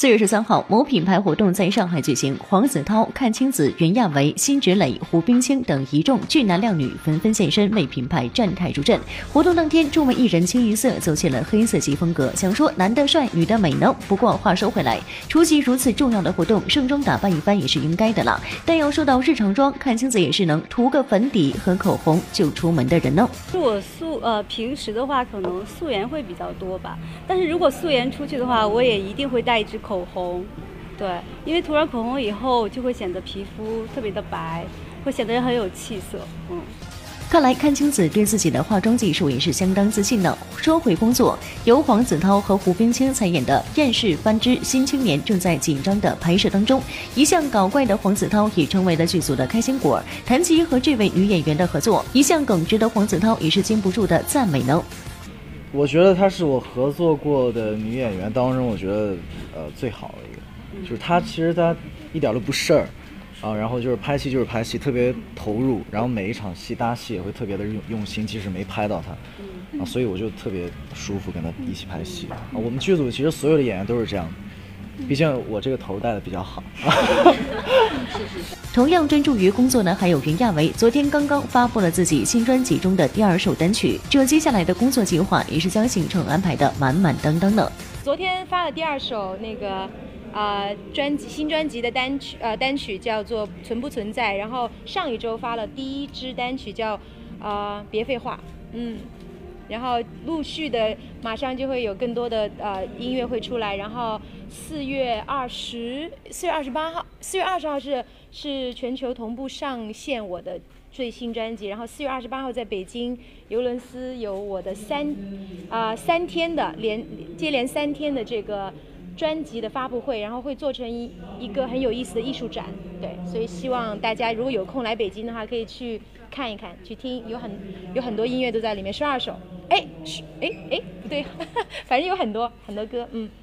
四月十三号，某品牌活动在上海举行，黄子韬、阚清子、袁娅维、辛芷蕾、胡冰卿等一众俊男靓女纷纷现身为品牌站台助阵。活动当天，众位艺人清一色走起了黑色系风格，想说男的帅，女的美呢。不过话说回来，出席如此重要的活动，盛装打扮一番也是应该的啦。但要说到日常妆，阚清子也是能涂个粉底和口红就出门的人呢。如果素呃平时的话，可能素颜会比较多吧。但是如果素颜出去的话，我也一定会带一支口。口红，对，因为涂上口红以后就会显得皮肤特别的白，会显得很有气色。嗯，看来阚清子对自己的化妆技术也是相当自信的。说回工作，由黄子韬和胡冰卿参演的《厌世番之新青年》正在紧张的拍摄当中。一向搞怪的黄子韬也成为了剧组的开心果。谈及和这位女演员的合作，一向耿直的黄子韬也是禁不住的赞美呢。我觉得她是我合作过的女演员当中，我觉得呃最好的一个，就是她其实她一点都不事儿，啊，然后就是拍戏就是拍戏，特别投入，然后每一场戏搭戏也会特别的用用心，即使没拍到她，啊，所以我就特别舒服跟她一起拍戏。啊，我们剧组其实所有的演员都是这样。毕竟我这个头戴的比较好。同样专注于工作呢，还有袁娅维，昨天刚刚发布了自己新专辑中的第二首单曲，这接下来的工作计划也是将行程安排的满满当当的。昨天发了第二首那个呃专辑新专辑的单曲，呃单曲叫做《存不存在》，然后上一周发了第一支单曲叫呃别废话，嗯。然后陆续的，马上就会有更多的呃音乐会出来。然后四月二十四月二十八号，四月二十号是是全球同步上线我的最新专辑。然后四月二十八号在北京尤伦斯有我的三啊三天的连接连三天的这个专辑的发布会，然后会做成一一个很有意思的艺术展。对，所以希望大家如果有空来北京的话，可以去看一看，去听，有很有很多音乐都在里面，是二手。哎，是哎哎，不对，反正有很多很多歌，嗯。